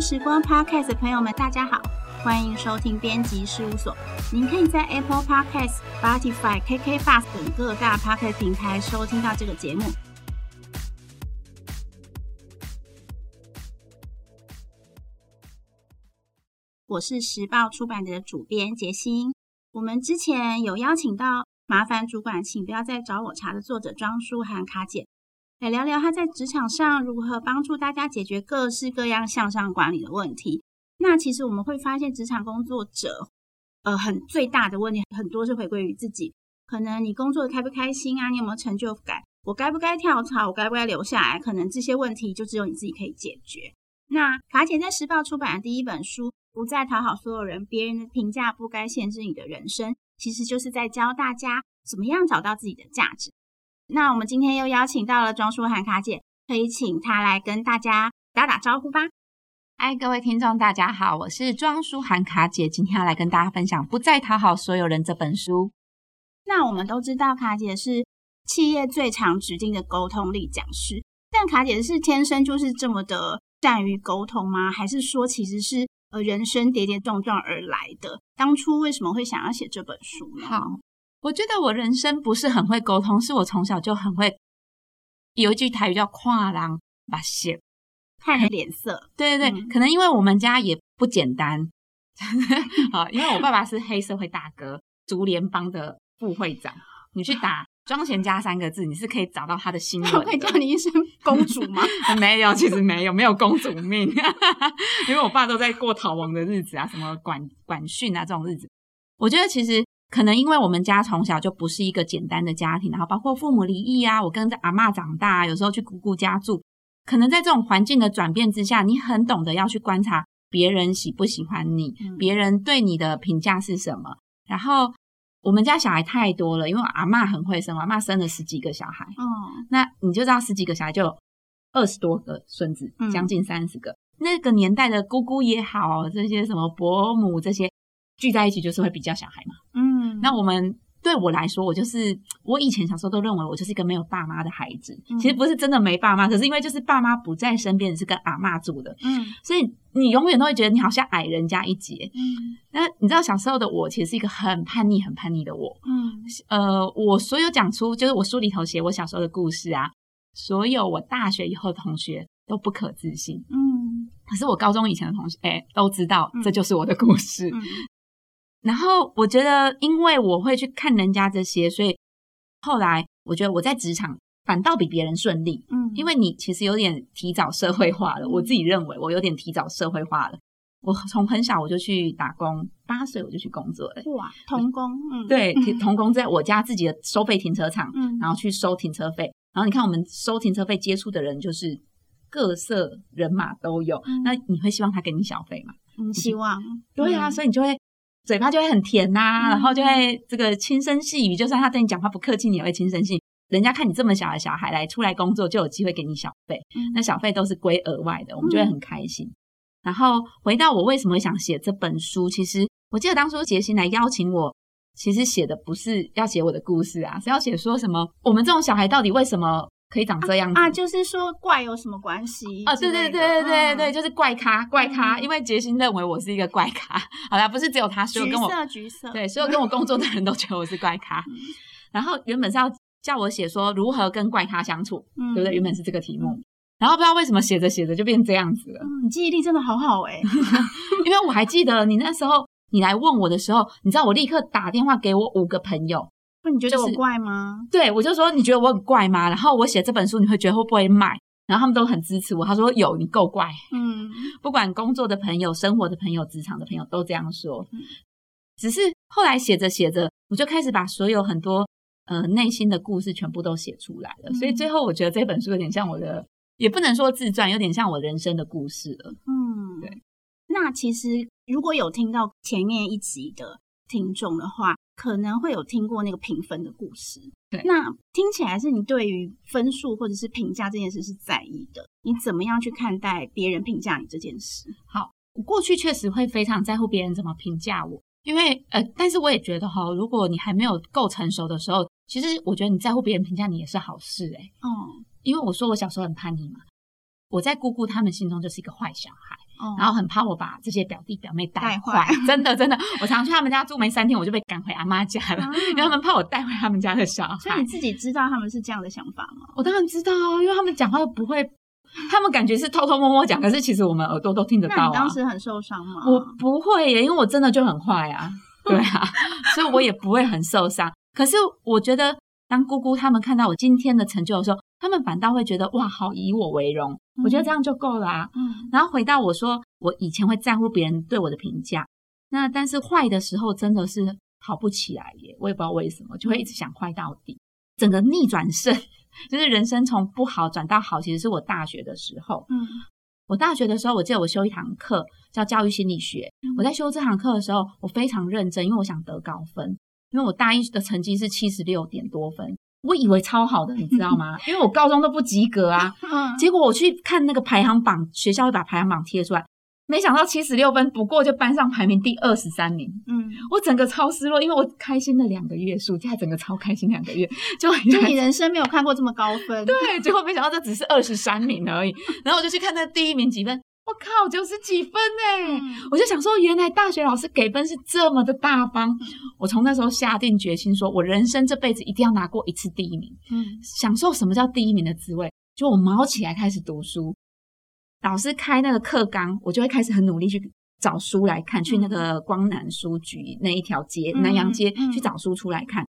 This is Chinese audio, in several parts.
时光 Podcast 的朋友们，大家好，欢迎收听编辑事务所。您可以在 Apple Podcast、Spotify、KKBOX 等各大 Podcast 平台收听到这个节目。我是时报出版的主编杰心。我们之前有邀请到麻烦主管，请不要再找我茬的作者庄书涵卡姐。来聊聊他在职场上如何帮助大家解决各式各样向上管理的问题。那其实我们会发现，职场工作者，呃，很最大的问题很多是回归于自己。可能你工作开不开心啊？你有没有成就感？我该不该跳槽？我该不该留下来？可能这些问题就只有你自己可以解决。那卡姐在时报出版的第一本书《不再讨好所有人，别人的评价不该限制你的人生》，其实就是在教大家怎么样找到自己的价值。那我们今天又邀请到了庄淑涵卡姐，可以请她来跟大家打打招呼吧。嗨，各位听众，大家好，我是庄淑涵卡姐，今天要来跟大家分享《不再讨好所有人》这本书。那我们都知道卡姐是企业最常指定的沟通力讲师，但卡姐是天生就是这么的善于沟通吗？还是说其实是呃人生跌跌撞撞而来的？当初为什么会想要写这本书呢？好。我觉得我人生不是很会沟通，是我从小就很会。有一句台语叫“跨狼把血看人脸色 ”，对对对，嗯、可能因为我们家也不简单，好，因为我爸爸是黑社会大哥，竹联帮的副会长。你去打“庄贤家”三个字，你是可以找到他的新闻。可以叫你一声公主吗？没有，其实没有，没有公主命，因为我爸都在过逃亡的日子啊，什么管管训啊这种日子。我觉得其实。可能因为我们家从小就不是一个简单的家庭，然后包括父母离异啊，我跟着阿嬷长大，有时候去姑姑家住，可能在这种环境的转变之下，你很懂得要去观察别人喜不喜欢你，嗯、别人对你的评价是什么。然后我们家小孩太多了，因为我阿嬷很会生，我阿嬷生了十几个小孩，哦，那你就知道十几个小孩就有二十多个孙子，将近三十个。嗯、那个年代的姑姑也好，这些什么伯母这些聚在一起，就是会比较小孩嘛，嗯。那我们对我来说，我就是我以前小时候都认为我就是一个没有爸妈的孩子。嗯、其实不是真的没爸妈，可是因为就是爸妈不在身边，是跟阿嬷住的。嗯，所以你永远都会觉得你好像矮人家一截。嗯，那你知道小时候的我其实是一个很叛逆、很叛逆的我。嗯，呃，我所有讲出就是我书里头写我小时候的故事啊，所有我大学以后的同学都不可置信。嗯，可是我高中以前的同学，哎，都知道这就是我的故事。嗯 嗯然后我觉得，因为我会去看人家这些，所以后来我觉得我在职场反倒比别人顺利。嗯，因为你其实有点提早社会化了。我自己认为我有点提早社会化了。我从很小我就去打工，八岁我就去工作了。哇，童工，嗯，对，童工在我家自己的收费停车场，嗯，然后去收停车费。然后你看我们收停车费接触的人就是各色人马都有。嗯，那你会希望他给你小费吗？嗯，希望。对啊，所以你就会。嘴巴就会很甜呐、啊，嗯、然后就会这个轻声细语，就算他对你讲话不客气，你也会轻声细语。人家看你这么小的小孩来出来工作，就有机会给你小费，嗯、那小费都是归额外的，我们就会很开心。嗯、然后回到我为什么想写这本书，其实我记得当初杰心来邀请我，其实写的不是要写我的故事啊，是要写说什么我们这种小孩到底为什么。可以长这样子啊，啊？就是说怪有什么关系？啊，对对对对对对，嗯、就是怪咖怪咖，嗯、因为杰心认为我是一个怪咖。好啦，不是只有他，所有跟我橘色橘色，对，所有跟我工作的人都觉得我是怪咖。嗯、然后原本是要叫我写说如何跟怪咖相处，嗯、对不对？原本是这个题目，嗯、然后不知道为什么写着写着就变这样子了。嗯、你记忆力真的好好哎、欸 因为我还记得你那时候你来问我的时候，你知道我立刻打电话给我五个朋友。那你觉得我怪吗？对，我就说你觉得我很怪吗？然后我写这本书，你会觉得会不会卖？然后他们都很支持我。他说有，你够怪。嗯，不管工作的朋友、生活的朋友、职场的朋友都这样说。嗯，只是后来写着写着，我就开始把所有很多呃内心的故事全部都写出来了。嗯，所以最后我觉得这本书有点像我的，也不能说自传，有点像我人生的故事了。嗯，对。那其实如果有听到前面一集的听众的话。可能会有听过那个评分的故事，对，那听起来是你对于分数或者是评价这件事是在意的，你怎么样去看待别人评价你这件事？好，我过去确实会非常在乎别人怎么评价我，因为呃，但是我也觉得哈，如果你还没有够成熟的时候，其实我觉得你在乎别人评价你也是好事诶。哦，因为我说我小时候很叛逆嘛，我在姑姑他们心中就是一个坏小孩。哦、然后很怕我把这些表弟表妹带坏。真的真的，我常常去他们家住没三天，我就被赶回阿妈家了，嗯、因为他们怕我带坏他们家的小孩。所以你自己知道他们是这样的想法吗？我当然知道啊，因为他们讲话都不会。他们感觉是偷偷摸摸讲，可是其实我们耳朵都听得到啊。那你当时很受伤吗？我不会耶，因为我真的就很坏啊，对啊，所以我也不会很受伤。可是我觉得，当姑姑他们看到我今天的成就的时候，他们反倒会觉得哇，好以我为荣。嗯、我觉得这样就够了啊。嗯。然后回到我说，我以前会在乎别人对我的评价，那但是坏的时候真的是好不起来耶，我也不知道为什么，就会一直想坏到底，整个逆转胜。就是人生从不好转到好，其实是我大学的时候。嗯，我大学的时候，我记得我修一堂课叫教育心理学。嗯、我在修这堂课的时候，我非常认真，因为我想得高分。因为我大一的成绩是七十六点多分，我以为超好的，你知道吗？因为我高中都不及格啊。嗯，结果我去看那个排行榜，学校会把排行榜贴出来。没想到七十六分，不过就班上排名第二十三名。嗯，我整个超失落，因为我开心了两个月，暑假整个超开心两个月，就就你人生没有看过这么高分。对，结果没想到这只是二十三名而已。然后我就去看那第一名几分，我靠，九十几分哎！嗯、我就想说，原来大学老师给分是这么的大方。嗯、我从那时候下定决心，说我人生这辈子一定要拿过一次第一名。嗯，享受什么叫第一名的滋味？就我毛起来开始读书。老师开那个课纲，我就会开始很努力去找书来看，去那个光南书局那一条街，南洋街去找书出来看。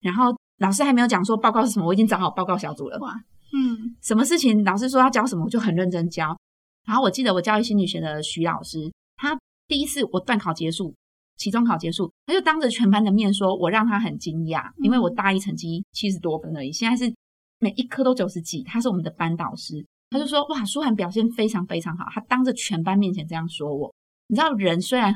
然后老师还没有讲说报告是什么，我已经找好报告小组了。哇，嗯，什么事情老师说要教什么，我就很认真教。然后我记得我教育心理学的徐老师，他第一次我段考结束，期中考结束，他就当着全班的面说，我让他很惊讶，因为我大一成绩七十多分而已，现在是每一科都九十几，他是我们的班导师。他就说：“哇，舒涵表现非常非常好。”他当着全班面前这样说我。你知道，人虽然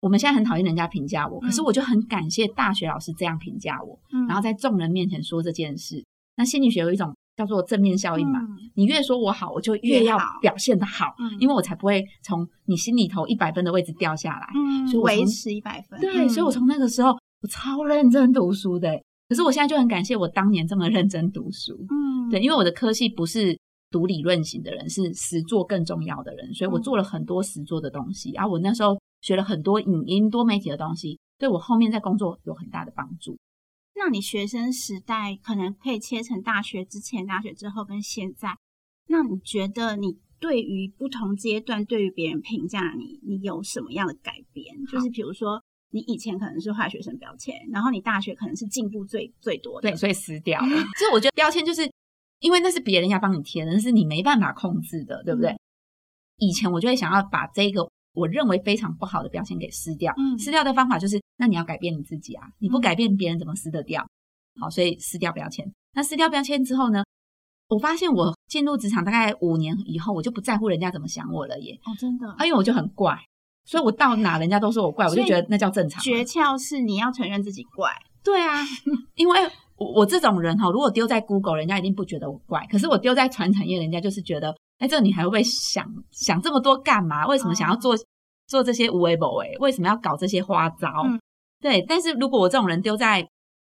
我们现在很讨厌人家评价我，嗯、可是我就很感谢大学老师这样评价我。嗯、然后在众人面前说这件事，那心理学有一种叫做正面效应嘛。嗯、你越说我好，我就越要表现的好，嗯、因为我才不会从你心里头一百分的位置掉下来。嗯，所以维持一百分。对，嗯、所以我从那个时候我超认真读书的。可是我现在就很感谢我当年这么认真读书。嗯，对，因为我的科系不是。读理论型的人是实做更重要的人，所以我做了很多实做的东西。然后、嗯啊、我那时候学了很多影音多媒体的东西，对我后面在工作有很大的帮助。那你学生时代可能可以切成大学之前、大学之后跟现在。那你觉得你对于不同阶段对于别人评价你，你有什么样的改变？就是比如说，你以前可能是坏学生标签，然后你大学可能是进步最最多的，对，所以撕掉了。所以我觉得标签就是。因为那是别人要帮你贴的，那是你没办法控制的，对不对？嗯、以前我就会想要把这个我认为非常不好的标签给撕掉。嗯，撕掉的方法就是，那你要改变你自己啊！你不改变，别人怎么撕得掉？嗯、好，所以撕掉标签。那撕掉标签之后呢？我发现我进入职场大概五年以后，我就不在乎人家怎么想我了耶。哦，真的？因为我就很怪，所以我到哪人家都说我怪，我就觉得那叫正常。诀窍是你要承认自己怪。对啊，因为。我我这种人哈，如果丢在 Google，人家一定不觉得我怪。可是我丢在传产业，人家就是觉得，哎，这个女孩会不会想想这么多干嘛？为什么想要做、哦、做这些无为不为？为什么要搞这些花招？嗯、对。但是如果我这种人丢在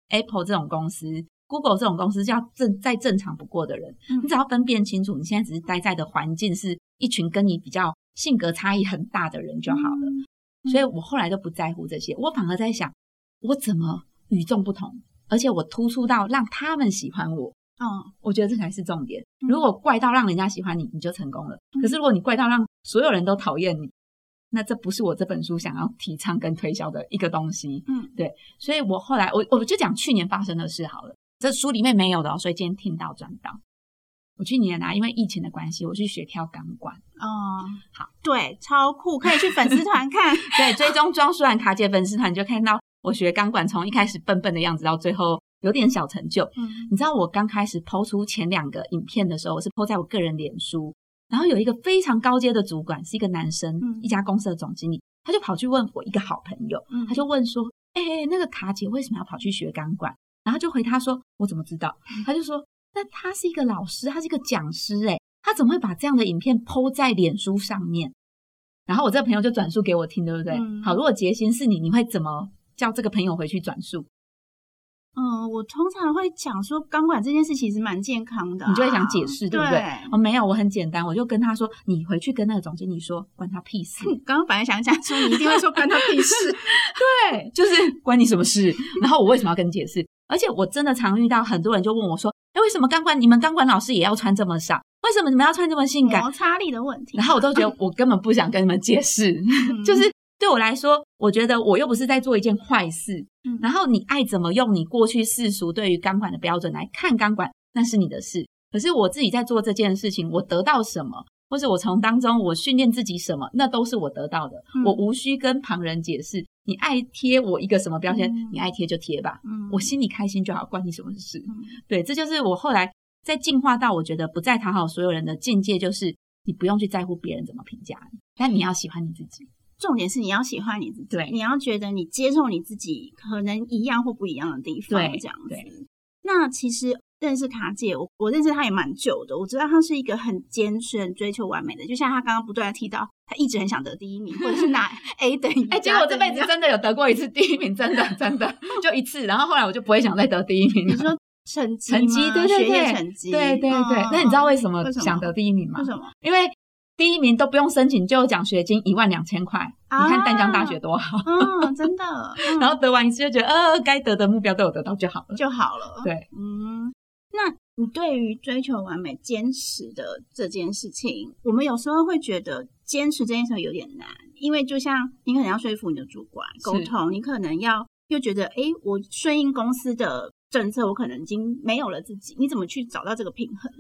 Apple 这种公司、Google 这种公司，叫正再正常不过的人，嗯、你只要分辨清楚，你现在只是待在的环境是一群跟你比较性格差异很大的人就好了。嗯、所以我后来都不在乎这些，我反而在想，我怎么与众不同？而且我突出到让他们喜欢我，嗯，我觉得这才是重点。如果怪到让人家喜欢你，你就成功了。可是如果你怪到让所有人都讨厌你，那这不是我这本书想要提倡跟推销的一个东西。嗯，对。所以我后来我我就讲去年发生的事好了，这书里面没有的哦，所以今天听到转到。我去年啊，因为疫情的关系，我去学跳钢管。哦，好，对，超酷，可以去粉丝团看。对，追踪庄舒兰卡姐粉丝团，你就看到。我学钢管从一开始笨笨的样子，到最后有点小成就。嗯，你知道我刚开始 po 出前两个影片的时候，我是 po 在我个人脸书，然后有一个非常高阶的主管，是一个男生，嗯、一家公司的总经理，他就跑去问我一个好朋友，嗯、他就问说：“哎、欸，那个卡姐为什么要跑去学钢管？”然后就回他说：“我怎么知道？”他就说：“那他是一个老师，他是一个讲师，哎他怎么会把这样的影片 po 在脸书上面？”然后我这个朋友就转述给我听，对不对？嗯、好，如果杰心是你，你会怎么？叫这个朋友回去转述，嗯，我通常会讲说，钢管这件事其实蛮健康的，啊，你就会想解释，对不对？我哦，没有，我很简单，我就跟他说，你回去跟那个总经理说，关他屁事。刚刚本来想讲说，你一定会说关他屁事，对，就是关你什么事？然后我为什么要跟你解释？而且我真的常遇到很多人就问我说，哎，为什么钢管你们钢管老师也要穿这么少？为什么你们要穿这么性感？摩擦力的问题。然后我都觉得 我根本不想跟你们解释，嗯、就是。对我来说，我觉得我又不是在做一件坏事。嗯，然后你爱怎么用你过去世俗对于钢管的标准来看钢管，那是你的事。可是我自己在做这件事情，我得到什么，或者我从当中我训练自己什么，那都是我得到的。嗯，我无需跟旁人解释。你爱贴我一个什么标签，嗯，你爱贴就贴吧。嗯，我心里开心就好，关你什么事？嗯，对，这就是我后来在进化到我觉得不再讨好所有人的境界，就是你不用去在乎别人怎么评价你，但你要喜欢你自己。重点是你要喜欢你自己，对，你要觉得你接受你自己可能一样或不一样的地方，对，这样子。对。那其实认识卡姐，我我认识她也蛮久的，我知道她是一个很坚持、很追求完美的。就像她刚刚不断的提到，她一直很想得第一名，或者是拿 A 等于。哎，结果我这辈子真的有得过一次第一名，真的真的就一次。然后后来我就不会想再得第一名。你说成绩？成绩？对对对，学业成绩。对对对。嗯、那你知道为什么想得第一名吗？为什么？因为。第一名都不用申请就有奖学金一万两千块，啊、你看淡江大学多好，嗯，真的。嗯、然后得完一次就觉得，呃，该得的目标都有得到就好了，就好了。对，嗯，那你对于追求完美、坚持的这件事情，我们有时候会觉得坚持这件事有点难，因为就像你可能要说服你的主管沟通，你可能要又觉得，哎，我顺应公司的政策，我可能已经没有了自己，你怎么去找到这个平衡？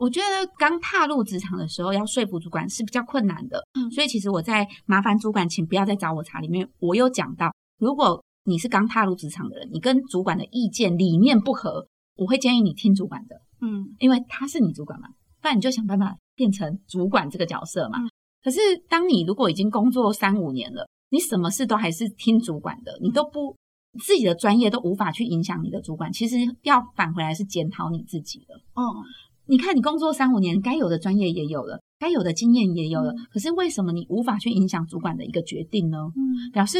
我觉得刚踏入职场的时候，要说服主管是比较困难的。嗯，所以其实我在麻烦主管，请不要再找我查里面，我有讲到，如果你是刚踏入职场的人，你跟主管的意见理念不合，我会建议你听主管的。嗯，因为他是你主管嘛，不然你就想办法变成主管这个角色嘛。嗯，可是当你如果已经工作三五年了，你什么事都还是听主管的，你都不自己的专业都无法去影响你的主管，其实要返回来是检讨你自己的。哦。你看，你工作三五年，该有的专业也有了，该有的经验也有了，嗯、可是为什么你无法去影响主管的一个决定呢？嗯，表示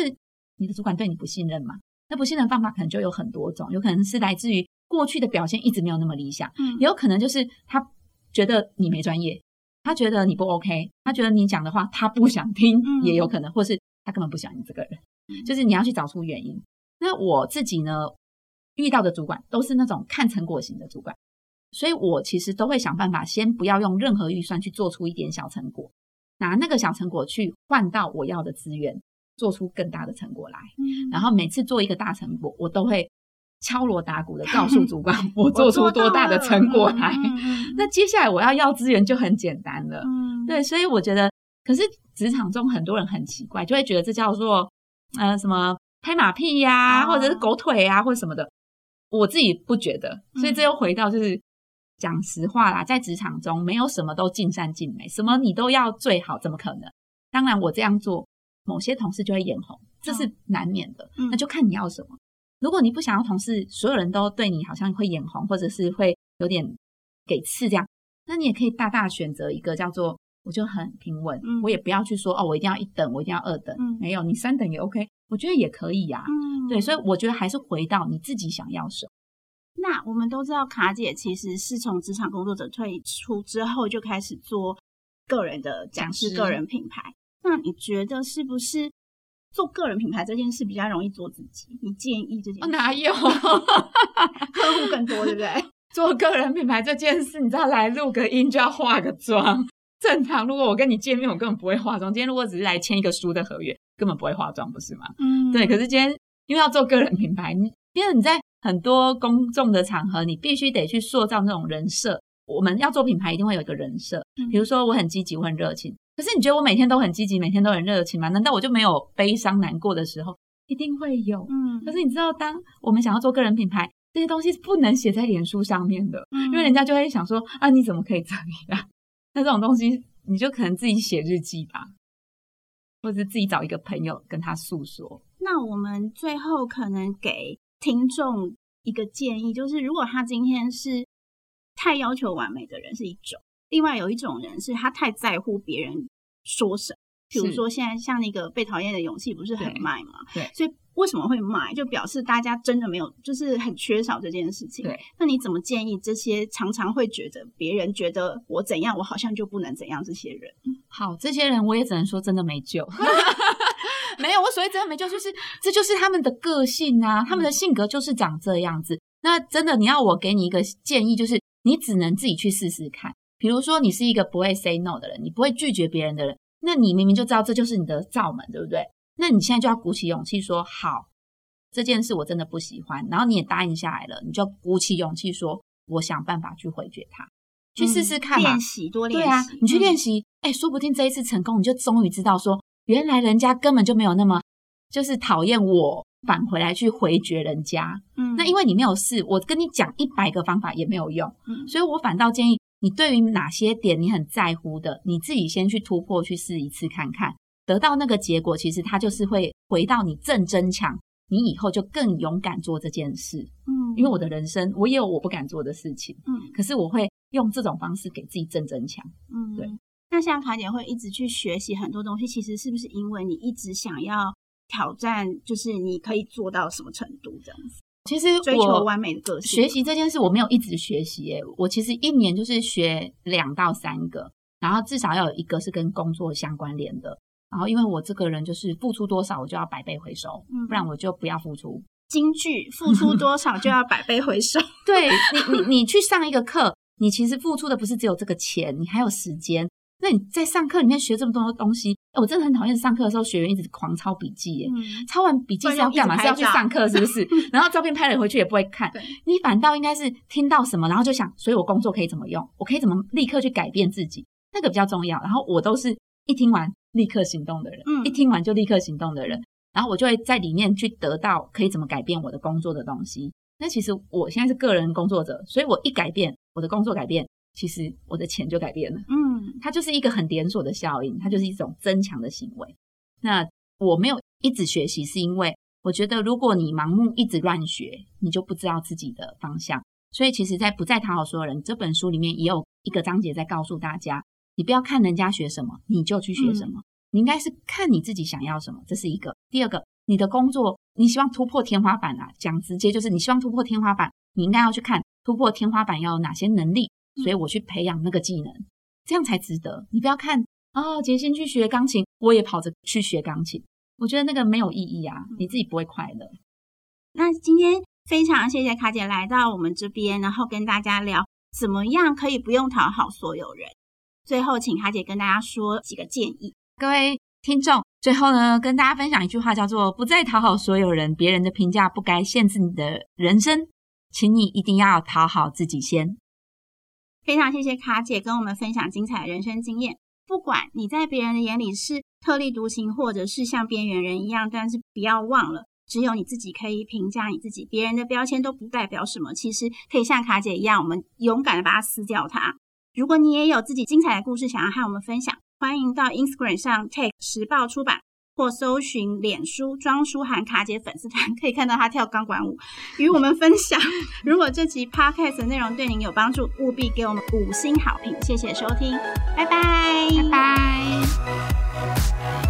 你的主管对你不信任嘛？那不信任方法可能就有很多种，有可能是来自于过去的表现一直没有那么理想，嗯，也有可能就是他觉得你没专业，他觉得你不 OK，他觉得你讲的话他不想听，嗯、也有可能，或是他根本不喜欢你这个人，嗯、就是你要去找出原因。那我自己呢，遇到的主管都是那种看成果型的主管。所以我其实都会想办法，先不要用任何预算去做出一点小成果，拿那个小成果去换到我要的资源，做出更大的成果来。嗯，然后每次做一个大成果，我都会敲锣打鼓的告诉主管，我做出多大的成果来。那接下来我要要资源就很简单了。嗯，对，所以我觉得，可是职场中很多人很奇怪，就会觉得这叫做呃什么拍马屁呀，或者是狗腿啊，或者什么的。我自己不觉得，所以这又回到就是。讲实话啦，在职场中没有什么都尽善尽美，什么你都要最好，怎么可能？当然，我这样做，某些同事就会眼红，这是难免的。哦、那就看你要什么。嗯、如果你不想要同事所有人都对你好像会眼红，或者是会有点给刺这样，那你也可以大大选择一个叫做我就很平稳，嗯、我也不要去说哦，我一定要一等，我一定要二等，嗯、没有，你三等也 OK，我觉得也可以呀、对，所以我觉得还是回到你自己想要什么。那我们都知道，卡姐其实是从职场工作者退出之后就开始做个人的讲师、个人品牌。那你觉得是不是做个人品牌这件事比较容易做自己？你建议这件事？哪有？客户更多，对不对？做个人品牌这件事，你知道来录个音就要化个妆。正常，如果我跟你见面，我根本不会化妆。今天如果只是来签一个书的合约，根本不会化妆，不是吗？嗯，对。可是今天因为要做个人品牌，你因为你在。很多公众的场合，你必须得去塑造那种人设。我们要做品牌，一定会有一个人设。比如说，我很积极，我很热情。可是，你觉得我每天都很积极，每天都很热情吗？难道我就没有悲伤难过的时候？一定会有。嗯。可是，你知道，当我们想要做个人品牌，这些东西是不能写在脸书上面的，因为人家就会想说：啊，你怎么可以这样？那这种东西，你就可能自己写日记吧，或者自己找一个朋友跟他诉说。那我们最后可能给。听众一个建议就是，如果他今天是太要求完美的人是一种，另外有一种人是他太在乎别人说什么，比如说现在像那个被讨厌的勇气不是很卖嘛？对，所以为什么会卖？就表示大家真的没有，就是很缺少这件事情。对，那你怎么建议这些常常会觉得别人觉得我怎样，我好像就不能怎样这些人？好，这些人我也只能说真的没救。没有，我所谓真的没救，就是这就是他们的个性啊，他们的性格就是长这样子。那真的，你要我给你一个建议，就是你只能自己去试试看。比如说，你是一个不会 say no 的人，你不会拒绝别人的人，那你明明就知道这就是你的罩门，对不对？那你现在就要鼓起勇气说好，这件事我真的不喜欢，然后你也答应下来了，你就鼓起勇气说，我想办法去回绝他，去试试看嘛。练习多练习，对啊，你去练习，哎、嗯，说不定这一次成功，你就终于知道说，原来人家根本就没有那么就是讨厌我。返回来去回绝人家，嗯，那因为你没有试，我跟你讲一百个方法也没有用，嗯，所以我反倒建议你对于哪些点你很在乎的，你自己先去突破去试一次看看，得到那个结果，其实它就是会回到你正增强，你以后就更勇敢做这件事，嗯，因为我的人生我也有我不敢做的事情，嗯，可是我会用这种方式给自己正增强，嗯，对。那像卡姐会一直去学习很多东西，其实是不是因为你一直想要？挑战就是你可以做到什么程度这样子。其实追求完美的个性，学习这件事我没有一直学习耶。我其实一年就是学两到三个，然后至少要有一个是跟工作相关联的。然后因为我这个人就是付出多少我就要百倍回收，嗯、不然我就不要付出。金句：付出多少就要百倍回收。对你，你你去上一个课，你其实付出的不是只有这个钱，你还有时间。那你在上课里面学这么多东西，我真的很讨厌上课的时候学员一直狂抄笔记耶。嗯、抄完笔记是要干嘛？是要去上课是不是？然后照片拍了回去也不会看。你反倒应该是听到什么，然后就想，所以我工作可以怎么用？我可以怎么立刻去改变自己？那个比较重要。然后我都是一听完立刻行动的人，嗯、一听完就立刻行动的人。然后我就会在里面去得到可以怎么改变我的工作的东西。那其实我现在是个人工作者，所以我一改变我的工作改变。其实我的钱就改变了，嗯，它就是一个很连锁的效应，它就是一种增强的行为。那我没有一直学习，是因为我觉得如果你盲目一直乱学，你就不知道自己的方向。所以其实，在不再讨好所有人这本书里面，也有一个章节在告诉大家，你不要看人家学什么，你就去学什么。嗯，你应该是看你自己想要什么，这是一个。第二个，你的工作你希望突破天花板啊，讲直接就是你希望突破天花板，你应该要去看突破天花板要有哪些能力。所以我去培养那个技能，这样才值得。你不要看哦，杰星去学钢琴，我也跑着去学钢琴，我觉得那个没有意义啊，你自己不会快乐。那今天非常谢谢卡姐来到我们这边，然后跟大家聊怎么样可以不用讨好所有人。最后，请卡姐跟大家说几个建议。各位听众，最后呢，跟大家分享一句话，叫做“不再讨好所有人，别人的评价不该限制你的人生，请你一定要讨好自己先。”非常谢谢卡姐跟我们分享精彩的人生经验。不管你在别人的眼里是特立独行，或者是像边缘人一样，但是不要忘了，只有你自己可以评价你自己，别人的标签都不代表什么。其实可以像卡姐一样，我们勇敢的把它撕掉它。如果你也有自己精彩的故事想要和我们分享，欢迎到 Instagram 上 take 时报出版。或搜寻脸书庄舒涵卡姐粉丝团，可以看到她跳钢管舞，与我们分享。如果这集 podcast 内容对您有帮助，务必给我们五星好评，谢谢收听，拜拜，拜拜。